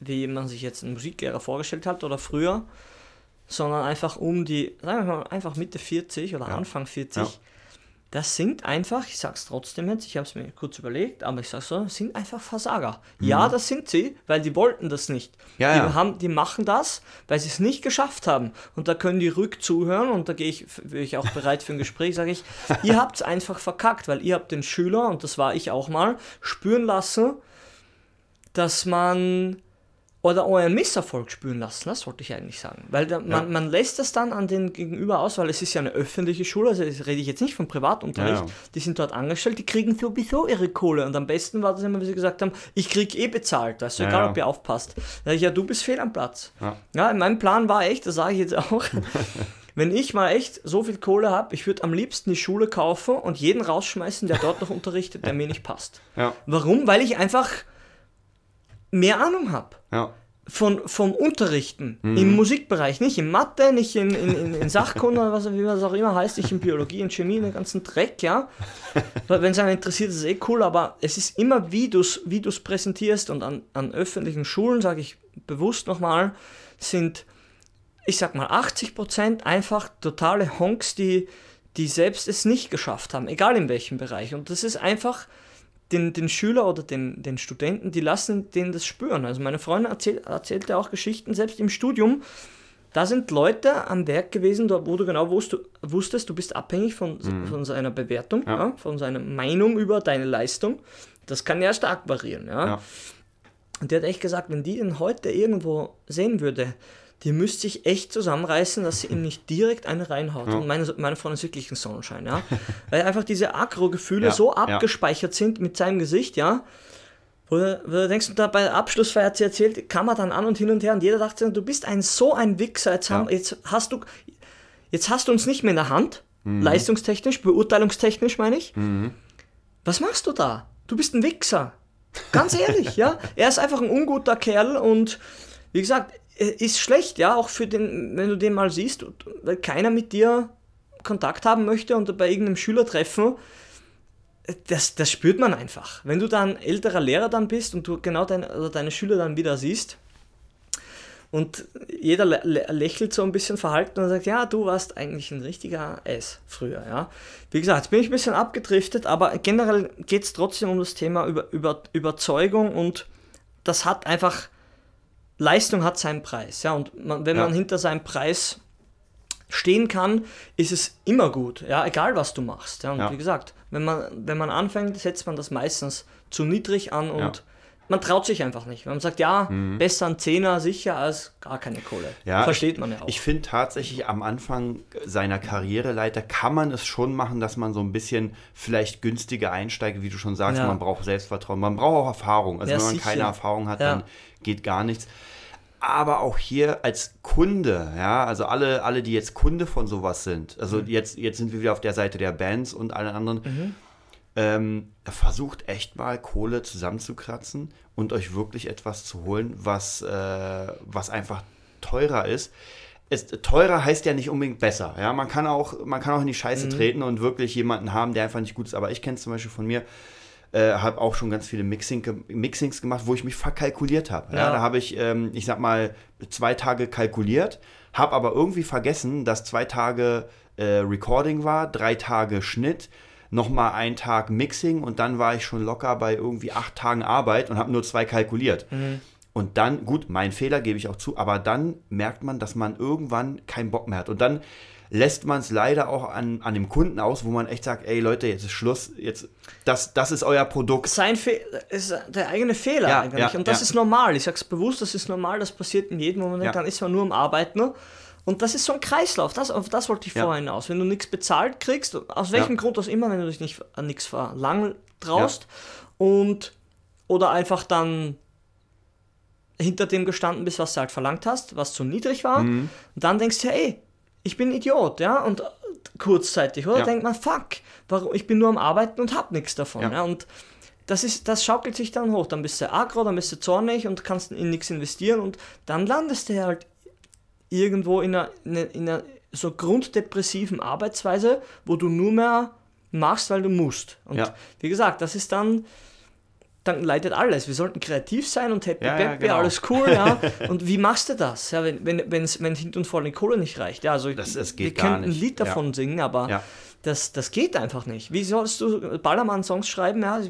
wie man sich jetzt einen Musiklehrer vorgestellt hat oder früher, sondern einfach um die, sagen wir mal, einfach Mitte 40 oder ja. Anfang 40. Ja. Das sind einfach, ich sag's trotzdem jetzt, ich habe es mir kurz überlegt, aber ich sag's so, sind einfach Versager. Mhm. Ja, das sind sie, weil die wollten das nicht. Ja, die, ja. Haben, die machen das, weil sie es nicht geschafft haben. Und da können die rückzuhören und da gehe ich, bin ich auch bereit für ein Gespräch, sage ich, <laughs> ihr habt es einfach verkackt, weil ihr habt den Schüler, und das war ich auch mal, spüren lassen, dass man oder euren Misserfolg spüren lassen, das wollte ich eigentlich sagen. Weil da, man, ja. man lässt das dann an den Gegenüber aus, weil es ist ja eine öffentliche Schule, also das rede ich jetzt nicht vom Privatunterricht, ja, ja. die sind dort angestellt, die kriegen sowieso ihre Kohle und am besten war das immer, wie sie gesagt haben, ich krieg eh bezahlt, weißt du, egal ob ihr aufpasst. Da ich, ja, du bist fehl am Platz. Ja. mein Plan war echt, das sage ich jetzt auch, <laughs> wenn ich mal echt so viel Kohle habe, ich würde am liebsten die Schule kaufen und jeden rausschmeißen, der dort noch unterrichtet, der mir nicht passt. Warum? Weil ich einfach mehr Ahnung habe. Ja. Von, vom Unterrichten mhm. im Musikbereich, nicht in Mathe, nicht in, in, in Sachkunde oder was wie das auch immer heißt, nicht in Biologie, in Chemie, den ganzen Dreck, ja. <laughs> Wenn es einen interessiert, ist es eh cool, aber es ist immer, wie du es wie präsentierst und an, an öffentlichen Schulen, sage ich bewusst nochmal, sind, ich sag mal, 80% einfach totale Honks, die, die selbst es nicht geschafft haben, egal in welchem Bereich. Und das ist einfach den, den Schüler oder den, den Studenten, die lassen denen das spüren. Also meine Freundin erzähl, erzählte auch Geschichten, selbst im Studium, da sind Leute am Werk gewesen, wo du genau wusstest, du bist abhängig von, mhm. von seiner Bewertung, ja. Ja, von seiner Meinung über deine Leistung. Das kann ja stark variieren. Ja. ja. Und der hat echt gesagt, wenn die ihn heute irgendwo sehen würde, die müsste sich echt zusammenreißen, dass sie ihm nicht direkt eine reinhaut. Ja. Und meine, meine Freundin ist wirklich ein Sonnenschein, ja. <laughs> Weil einfach diese Agro-Gefühle ja, so abgespeichert ja. sind mit seinem Gesicht, ja. Wo du, wo du denkst, da bei der Abschlussfeier hat sie erzählt, kam er dann an und hin und her und jeder dachte, du bist ein so ein Wichser, jetzt, haben, jetzt hast du jetzt hast du uns nicht mehr in der Hand, mhm. leistungstechnisch, beurteilungstechnisch meine ich. Mhm. Was machst du da? Du bist ein Wichser. Ganz ehrlich, ja. <laughs> Er ist einfach ein unguter Kerl und wie gesagt, ist schlecht, ja, auch für den, wenn du den mal siehst, weil keiner mit dir Kontakt haben möchte und bei irgendeinem Schülertreffen, das, das spürt man einfach. Wenn du dann älterer Lehrer dann bist und du genau dein, also deine Schüler dann wieder siehst und jeder lächelt so ein bisschen verhalten und sagt, ja, du warst eigentlich ein richtiger S früher, ja. Wie gesagt, jetzt bin ich ein bisschen abgedriftet, aber generell geht es trotzdem um das Thema über, über, Überzeugung und das hat einfach Leistung hat seinen Preis. Ja, und man, wenn ja. man hinter seinem Preis stehen kann, ist es immer gut. Ja, egal was du machst. Ja, und ja. wie gesagt, wenn man, wenn man anfängt, setzt man das meistens zu niedrig an und ja man traut sich einfach nicht. Man sagt, ja, mhm. besser ein Zehner sicher als gar keine Kohle. Ja, Versteht man ja auch. Ich finde tatsächlich am Anfang seiner Karriereleiter kann man es schon machen, dass man so ein bisschen vielleicht günstiger einsteigt, wie du schon sagst, man braucht Selbstvertrauen, man braucht auch Erfahrung. Also wenn man sicher. keine Erfahrung hat, dann geht gar nichts aber auch hier als Kunde, ja, also alle, alle, die jetzt Kunde von sowas sind, also mhm. jetzt, jetzt sind wir wieder auf der Seite der Bands und allen anderen, mhm. ähm, versucht echt mal Kohle zusammenzukratzen und euch wirklich etwas zu holen, was, äh, was einfach teurer ist. Es, teurer heißt ja nicht unbedingt besser. Ja, man kann auch, man kann auch in die Scheiße mhm. treten und wirklich jemanden haben, der einfach nicht gut ist. Aber ich kenne es zum Beispiel von mir, äh, habe auch schon ganz viele Mixing, Mixings gemacht, wo ich mich verkalkuliert habe. Ja. ja. da habe ich, ähm, ich sag mal, zwei Tage kalkuliert, habe aber irgendwie vergessen, dass zwei Tage äh, Recording war, drei Tage Schnitt, nochmal ein Tag Mixing und dann war ich schon locker bei irgendwie acht Tagen Arbeit und habe nur zwei kalkuliert. Mhm. Und dann, gut, mein Fehler gebe ich auch zu, aber dann merkt man, dass man irgendwann keinen Bock mehr hat. Und dann lässt man es leider auch an, an dem Kunden aus, wo man echt sagt, ey Leute, jetzt ist Schluss, jetzt, das, das ist euer Produkt. Sein Fe ist der eigene Fehler ja, eigentlich. Ja, und das ja. ist normal. Ich sage es bewusst, das ist normal, das passiert in jedem Moment, dann ist man nur am Arbeiten. Und das ist so ein Kreislauf, das, auf das wollte ich vorhin aus. Wenn du nichts bezahlt kriegst, aus welchem Grund auch immer, wenn du dich nicht an nichts verlangen traust und oder einfach dann hinter dem gestanden bist, was du halt verlangt hast, was zu niedrig war, mhm. und dann denkst du, ey, ich bin Idiot, ja, und kurzzeitig, oder? Ja. Denkt man, fuck, warum, ich bin nur am Arbeiten und hab nichts davon, ja. ja? und das, ist, das schaukelt sich dann hoch, dann bist du aggro, dann bist du zornig und kannst in nichts investieren und dann landest du halt irgendwo in einer, in einer so grunddepressiven Arbeitsweise, wo du nur mehr machst, weil du musst. Und ja. wie gesagt, das ist dann dann leidet alles. Wir sollten kreativ sein und happy ja, peppy, ja, genau. alles cool, ja. <laughs> Und wie machst du das? Ja, wenn, wenn, wenn's, wenn hinten und vorne die Kohle nicht reicht. Ja, also das, das wir können ein Lied davon ja. singen, aber das, das geht einfach nicht. Wie sollst du Ballermann-Songs schreiben? Ja,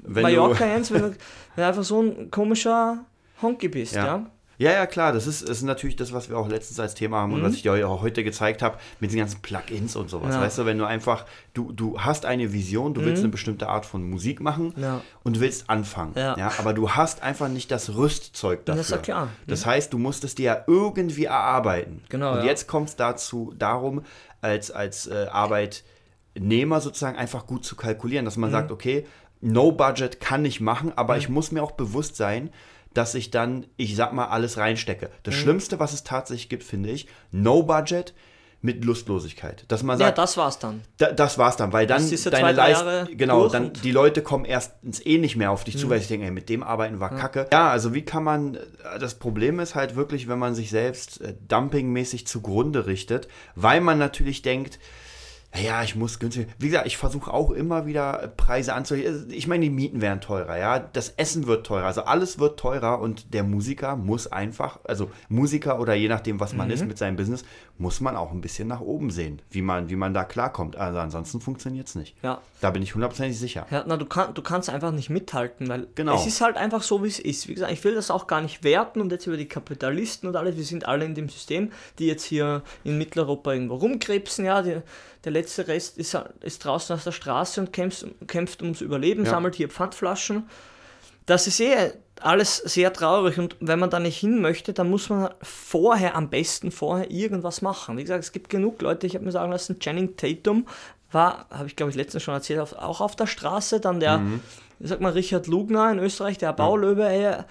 wenn Mallorca du Jens, wenn, du, wenn du einfach so ein komischer Honky bist, ja. Ja, ja, klar, das ist, ist natürlich das, was wir auch letztens als Thema haben mhm. und was ich dir auch heute gezeigt habe, mit den ganzen Plugins und sowas. Ja. Weißt du, wenn du einfach, du, du hast eine Vision, du mhm. willst eine bestimmte Art von Musik machen ja. und willst anfangen. Ja. ja. Aber du hast einfach nicht das Rüstzeug dafür. Das ist ja klar. Das heißt, du musst es dir ja irgendwie erarbeiten. Genau. Und jetzt kommt es dazu darum, als, als äh, Arbeitnehmer sozusagen einfach gut zu kalkulieren, dass man mhm. sagt, okay, No Budget kann ich machen, aber mhm. ich muss mir auch bewusst sein, dass ich dann, ich sag mal, alles reinstecke. Das mhm. Schlimmste, was es tatsächlich gibt, finde ich, No Budget mit Lustlosigkeit. Dass man sagt, ja, das war's dann. Da, das war's dann, weil dann deine Leistung, genau, dann die Leute kommen erstens eh nicht mehr auf dich mhm. zu, weil sie denken, ey, mit dem Arbeiten war ja. Kacke. Ja, also wie kann man, das Problem ist halt wirklich, wenn man sich selbst äh, dumpingmäßig zugrunde richtet, weil man natürlich denkt, ja, ich muss günstig. Wie gesagt, ich versuche auch immer wieder Preise anzuheben. Ich meine, die Mieten werden teurer, ja. Das Essen wird teurer. Also alles wird teurer und der Musiker muss einfach, also Musiker oder je nachdem, was man mhm. ist mit seinem Business, muss man auch ein bisschen nach oben sehen, wie man, wie man da klarkommt. Also ansonsten funktioniert es nicht. Ja. Da bin ich hundertprozentig sicher. Ja, na, du, kann, du kannst einfach nicht mithalten, weil genau. es ist halt einfach so, wie es ist. Wie gesagt, ich will das auch gar nicht werten und jetzt über die Kapitalisten und alles, wir sind alle in dem System, die jetzt hier in Mitteleuropa irgendwo rumkrebsen, ja, die, der letzte Rest ist, ist draußen auf der Straße und kämpft, kämpft ums Überleben, ja. sammelt hier Pfandflaschen. Das ist eh alles sehr traurig und wenn man da nicht hin möchte, dann muss man vorher, am besten vorher irgendwas machen. Wie gesagt, es gibt genug Leute, ich habe mir sagen lassen, Channing Tatum war, habe ich glaube ich letztens schon erzählt, auch auf der Straße, dann der, mhm. sag mal, Richard Lugner in Österreich, der Baulöwe, er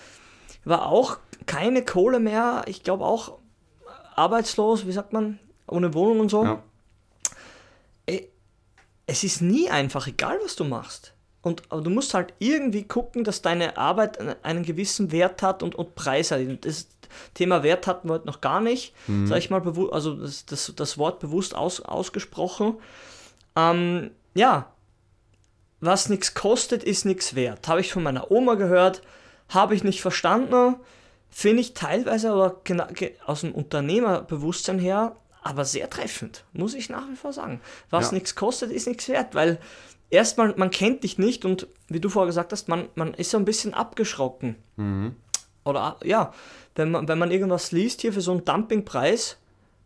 war auch keine Kohle mehr, ich glaube auch arbeitslos, wie sagt man, ohne Wohnung und so. Ja es ist nie einfach, egal was du machst. Und aber du musst halt irgendwie gucken, dass deine Arbeit einen gewissen Wert hat und, und Preis hat. Das Thema Wert hatten wir heute noch gar nicht, mhm. sag ich mal, also das, das, das Wort bewusst aus, ausgesprochen. Ähm, ja, was nichts kostet, ist nichts wert. Habe ich von meiner Oma gehört, habe ich nicht verstanden, finde ich teilweise aber aus dem Unternehmerbewusstsein her aber sehr treffend, muss ich nach wie vor sagen. Was ja. nichts kostet, ist nichts wert, weil erstmal, man kennt dich nicht und wie du vorher gesagt hast, man, man ist so ein bisschen abgeschrocken. Mhm. Oder ja, wenn man, wenn man irgendwas liest hier für so einen Dumpingpreis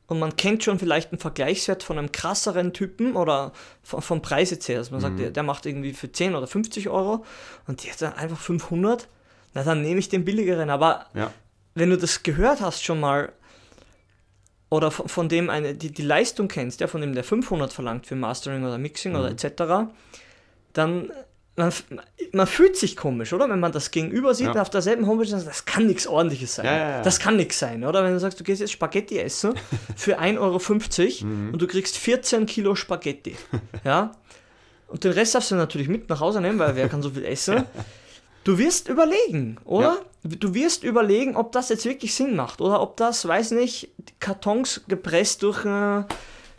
und man kennt schon vielleicht einen Vergleichswert von einem krasseren Typen oder vom, vom Preis jetzt her, also man mhm. sagt, der, der, macht irgendwie für 10 oder 50 Euro und die hat dann einfach 500, na dann nehme ich den billigeren. Aber ja. wenn du das gehört hast schon mal, oder von, von dem eine, die, die Leistung kennst, ja, von dem der 500 verlangt für Mastering oder Mixing mhm. oder etc., dann man, man fühlt sich komisch, oder? Wenn man das gegenüber sieht ja. auf derselben Homepage, das kann nichts ordentliches sein. Ja, ja, das kann nichts sein, oder? Wenn du sagst, du gehst jetzt Spaghetti essen <laughs> für 1,50 Euro mhm. und du kriegst 14 Kilo Spaghetti. <laughs> ja? Und den Rest darfst du natürlich mit nach Hause nehmen, weil wer kann so viel essen? <laughs> Du wirst überlegen, oder? Ja. Du wirst überlegen, ob das jetzt wirklich Sinn macht oder ob das, weiß nicht, Kartons gepresst durch äh,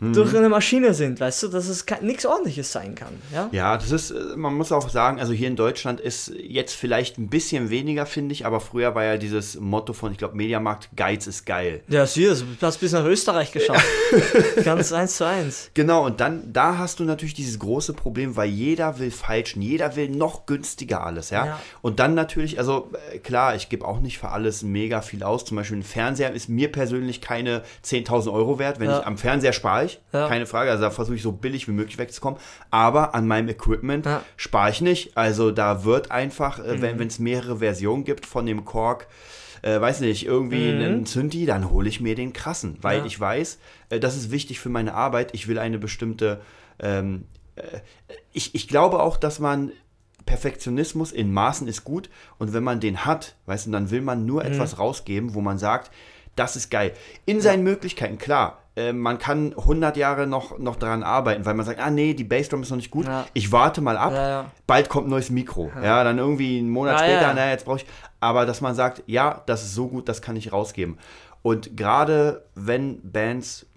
mhm. durch eine Maschine sind, weißt du, dass es nichts ordentliches sein kann. Ja? ja, das ist, äh, man muss auch sagen, also hier in Deutschland ist jetzt vielleicht ein bisschen weniger, finde ich, aber früher war ja dieses Motto von, ich glaube, Mediamarkt, Geiz ist geil. Ja, siehst du, hast bis nach Österreich <laughs> geschafft. Ganz eins zu eins. Genau, und dann, da hast du natürlich dieses große Problem, weil jeder will falschen, jeder will noch günstiger alles, ja. ja. Und dann natürlich, also äh, klar, ich gebe auch nicht für alles mega viel aus. Zum Beispiel ein Fernseher ist mir persönlich keine 10.000 Euro wert. Wenn ja. ich am Fernseher spare ich, ja. keine Frage. Also da versuche ich so billig wie möglich wegzukommen. Aber an meinem Equipment ja. spare ich nicht. Also da wird einfach, äh, mhm. wenn es mehrere Versionen gibt von dem Korg, äh, weiß nicht, irgendwie mhm. einen Zündi, dann hole ich mir den krassen, weil ja. ich weiß, äh, das ist wichtig für meine Arbeit. Ich will eine bestimmte, ähm, äh, ich, ich glaube auch, dass man Perfektionismus in Maßen ist gut und wenn man den hat, weißt du, dann will man nur mhm. etwas rausgeben, wo man sagt, das ist geil. In seinen Möglichkeiten, klar. Äh, man kann 100 Jahre noch, noch daran arbeiten, weil man sagt, ah nee, die Bassdrum ist noch nicht gut. Ja. Ich warte mal ab. Ja, ja. Bald kommt ein neues Mikro. Ja, dann irgendwie einen Monat später, naja, jetzt brauche ich. Aber dass man sagt, ja, das ist so gut, das kann ich rausgeben. Und gerade wenn Bands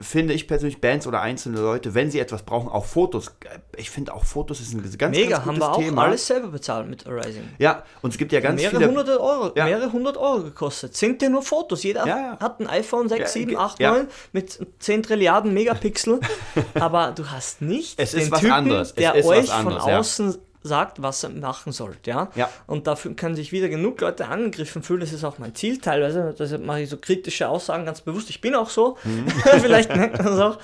finde ich persönlich Bands oder einzelne Leute, wenn sie etwas brauchen, auch Fotos. Ich finde auch Fotos ist ein ganz, Mega, ganz haben wir auch Thema. alles selber bezahlt mit Arising. Ja, und es gibt ja ganz mehrere viele... Hunderte Euro, ja. mehrere hundert Euro gekostet. Sind dir nur Fotos. Jeder ja, ja. hat ein iPhone 6, 7, 8, 9 mit 10 Trilliarden Megapixel. <laughs> aber du hast nicht es den Typen, anderes. der euch von außen sagt, was er machen sollt. Ja? ja. Und dafür können sich wieder genug Leute angegriffen fühlen. Das ist auch mein Ziel teilweise. Deshalb mache ich so kritische Aussagen ganz bewusst. Ich bin auch so. Mhm. <laughs> Vielleicht merkt man das auch.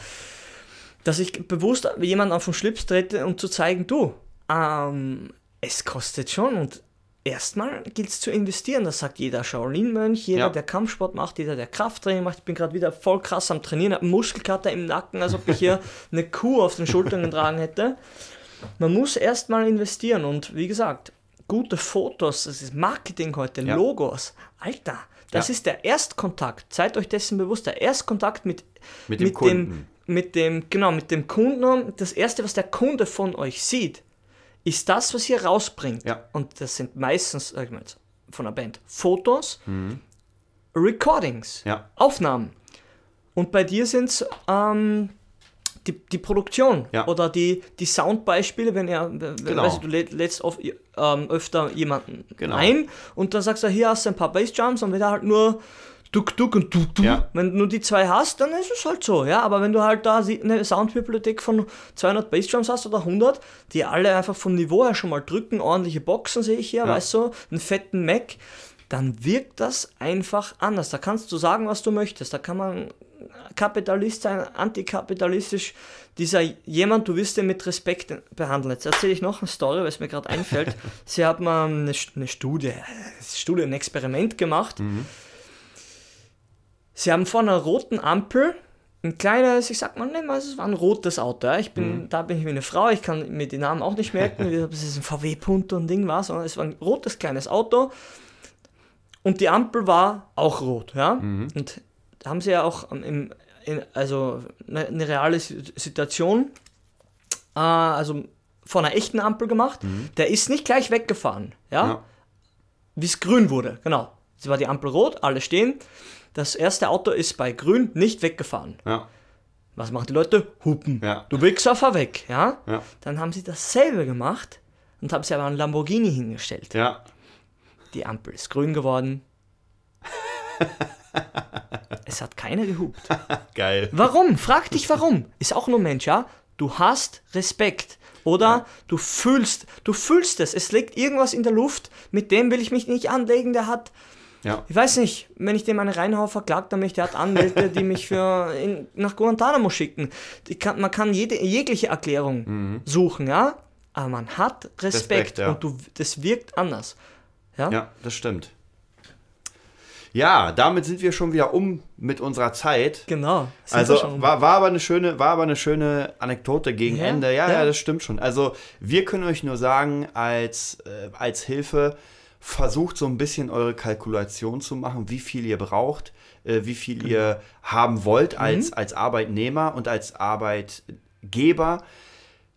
Dass ich bewusst jemanden auf den Schlips trete, um zu zeigen, du, ähm, es kostet schon und erstmal gilt es zu investieren. Das sagt jeder Shaolin-Mönch, jeder, ja. der Kampfsport macht, jeder, der Krafttraining macht. Ich bin gerade wieder voll krass am Trainieren, habe Muskelkater im Nacken, als ob ich hier <laughs> eine Kuh auf den Schultern getragen hätte. Man muss erstmal investieren und wie gesagt, gute Fotos, das ist Marketing heute, ja. Logos. Alter, das ja. ist der Erstkontakt. Seid euch dessen bewusst, der Erstkontakt mit, mit dem mit Kunden. Dem, mit dem, genau, mit dem Kunden. Das erste, was der Kunde von euch sieht, ist das, was ihr rausbringt. Ja. Und das sind meistens, ich jetzt, von einer Band, Fotos, mhm. Recordings, ja. Aufnahmen. Und bei dir sind es ähm, die, die Produktion ja. oder die, die Soundbeispiele, wenn er, genau. weißt du, du lädst oft, ähm, öfter jemanden genau. ein und dann sagst du, hier hast du ein paar Bassjumps und wenn er halt nur Duck, Duck und Duck, Duck. Ja. Wenn du nur die zwei hast, dann ist es halt so, ja. Aber wenn du halt da eine Soundbibliothek von 200 Bassdrums hast oder 100, die alle einfach vom Niveau her schon mal drücken, ordentliche Boxen sehe ich hier, ja. weißt du, einen fetten Mac, dann wirkt das einfach anders. Da kannst du sagen, was du möchtest. Da kann man Kapitalist sein, antikapitalistisch. Dieser jemand, du wirst den mit Respekt behandeln. Jetzt erzähle ich noch eine Story, weil es mir gerade einfällt. <laughs> Sie haben eine, eine Studie, Studie, ein Experiment gemacht. Mhm Sie haben vor einer roten Ampel ein kleines, ich sag mal, wir es war ein rotes Auto. Ja. Ich bin, mhm. da bin ich wie eine Frau, ich kann mir die Namen auch nicht merken, <laughs> ob es ein VW Punto und Ding war, sondern es war ein rotes kleines Auto. Und die Ampel war auch rot, ja. Mhm. Und haben sie ja auch im, in, also eine, eine, reale Situation, äh, also vor einer echten Ampel gemacht. Mhm. Der ist nicht gleich weggefahren, ja. ja. Wie es grün wurde, genau. Es war die Ampel rot, alle stehen. Das erste Auto ist bei grün nicht weggefahren. Ja. Was machen die Leute? Hupen. Ja. Du Wichser, fahr weg. Ja? ja? Dann haben sie dasselbe gemacht und haben sie aber einen Lamborghini hingestellt. Ja. Die Ampel ist grün geworden. <laughs> es hat keiner gehupt. <laughs> Geil. Warum? Frag dich warum. Ist auch nur Mensch, ja? Du hast Respekt. Oder ja. du fühlst, du fühlst es. Es liegt irgendwas in der Luft, mit dem will ich mich nicht anlegen, der hat ja. Ich weiß nicht, wenn ich dem eine reinhau, verklagt er mich, der hat Anwälte, die mich für in, nach Guantanamo schicken. Kann, man kann jede, jegliche Erklärung mhm. suchen, ja, aber man hat Respekt, Respekt ja. und du, das wirkt anders. Ja, ja das stimmt. Ja, damit sind wir schon wieder um mit unserer Zeit. Genau. Also war, war, aber eine schöne, war aber eine schöne Anekdote gegen ja, Ende. Ja, ja, ja, das stimmt schon. Also wir können euch nur sagen, als, äh, als Hilfe, versucht so ein bisschen eure Kalkulation zu machen, wie viel ihr braucht, äh, wie viel genau. ihr haben wollt als, mhm. als Arbeitnehmer und als Arbeitgeber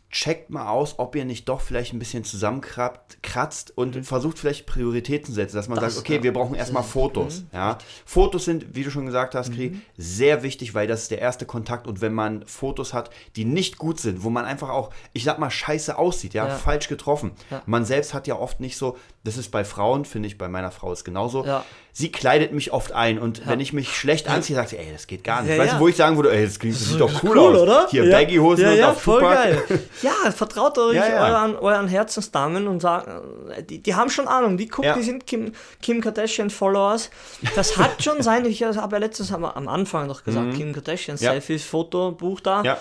checkt mal aus, ob ihr nicht doch vielleicht ein bisschen zusammenkratzt und mhm. versucht vielleicht Prioritäten zu setzen, dass man das, sagt, okay, ja. wir brauchen erstmal Fotos. Mhm. Ja? Fotos sind, wie du schon gesagt hast, Kri, mhm. sehr wichtig, weil das ist der erste Kontakt und wenn man Fotos hat, die nicht gut sind, wo man einfach auch, ich sag mal, scheiße aussieht, ja, ja. falsch getroffen. Man selbst hat ja oft nicht so, das ist bei Frauen, finde ich, bei meiner Frau ist genauso. Sie kleidet mich oft ein und wenn ich mich schlecht anziehe, sagt sie, ey, das geht gar nicht. weißt du, wo ich sagen würde, ey, das, das sieht doch cool, cool aus. Oder? Hier Baggy-Hosen und auf voll Tupac. geil. Ja, vertraut euch euren, euren Herzensdamen und sagt, die, die haben schon Ahnung, die gucken, die sind Kim, Kim Kardashian-Followers. Das hat schon <laughs> sein, ich habe ja letztens am Anfang noch gesagt, mhm. Kim Kardashian, Selfies, Fotobuch da. Ja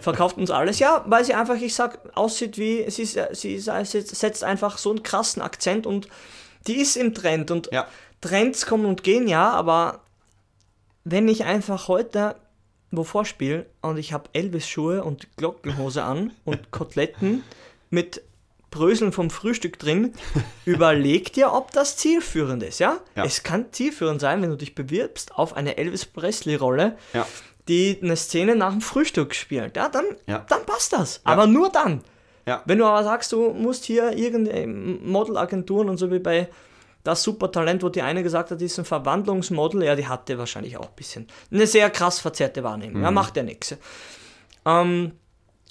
verkauft uns alles. Ja, weil sie einfach, ich sag, aussieht wie, sie, sie, sie setzt einfach so einen krassen Akzent und die ist im Trend und ja. Trends kommen und gehen, ja, aber wenn ich einfach heute wovor spiele und ich habe Elvis-Schuhe und Glockenhose an und <laughs> Koteletten mit Bröseln vom Frühstück drin, <laughs> überleg dir, ob das zielführend ist, ja? ja? Es kann zielführend sein, wenn du dich bewirbst auf eine Elvis Presley-Rolle, ja. Die eine Szene nach dem Frühstück spielt, ja, dann, ja. dann passt das. Aber nur dann. Wenn du aber sagst, du musst hier irgendeine Modelagenturen und so wie bei das Supertalent, wo die eine gesagt hat, ist ein Verwandlungsmodel, ja, die hatte wahrscheinlich auch ein bisschen eine sehr krass verzerrte Wahrnehmung. Mhm. Ja, macht ja nichts. Ähm,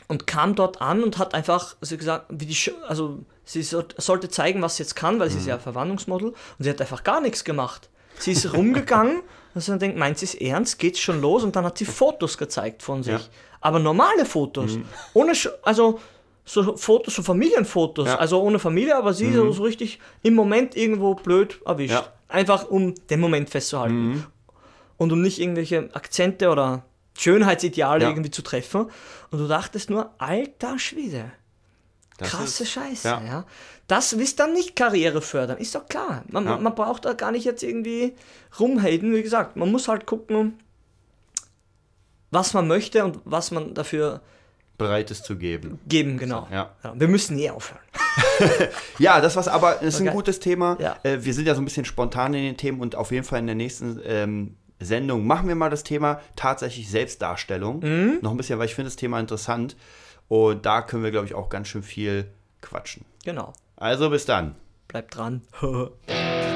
und kam dort an und hat einfach sie gesagt, wie die, also sie so, sollte zeigen, was sie jetzt kann, weil mhm. sie ist ja ein Verwandlungsmodel und sie hat einfach gar nichts gemacht. Sie ist rumgegangen <laughs> und dann denkt, meint sie es ernst, geht's schon los und dann hat sie Fotos gezeigt von sich. Ja. Aber normale Fotos. Mhm. Ohne, also so Fotos, so Familienfotos, ja. also ohne Familie, aber sie mhm. so, so, richtig im Moment irgendwo blöd erwischt. Ja. Einfach um den Moment festzuhalten. Mhm. Und um nicht irgendwelche Akzente oder Schönheitsideale irgendwie zu treffen. Und du dachtest nur, alter Schwede. Das Krasse ist, Scheiße, ja. ja. Das ist dann nicht Karriere fördern, ist doch klar. Man, ja. man braucht da gar nicht jetzt irgendwie rumhaten, wie gesagt. Man muss halt gucken, was man möchte und was man dafür bereit ist zu geben. Geben, genau. So, ja. Wir müssen nie aufhören. <laughs> ja, das was aber das ist okay. ein gutes Thema. Ja. Äh, wir sind ja so ein bisschen spontan in den Themen und auf jeden Fall in der nächsten ähm, Sendung machen wir mal das Thema tatsächlich Selbstdarstellung. Mhm. Noch ein bisschen, weil ich finde das Thema interessant. Und da können wir, glaube ich, auch ganz schön viel quatschen. Genau. Also bis dann. Bleibt dran. <laughs>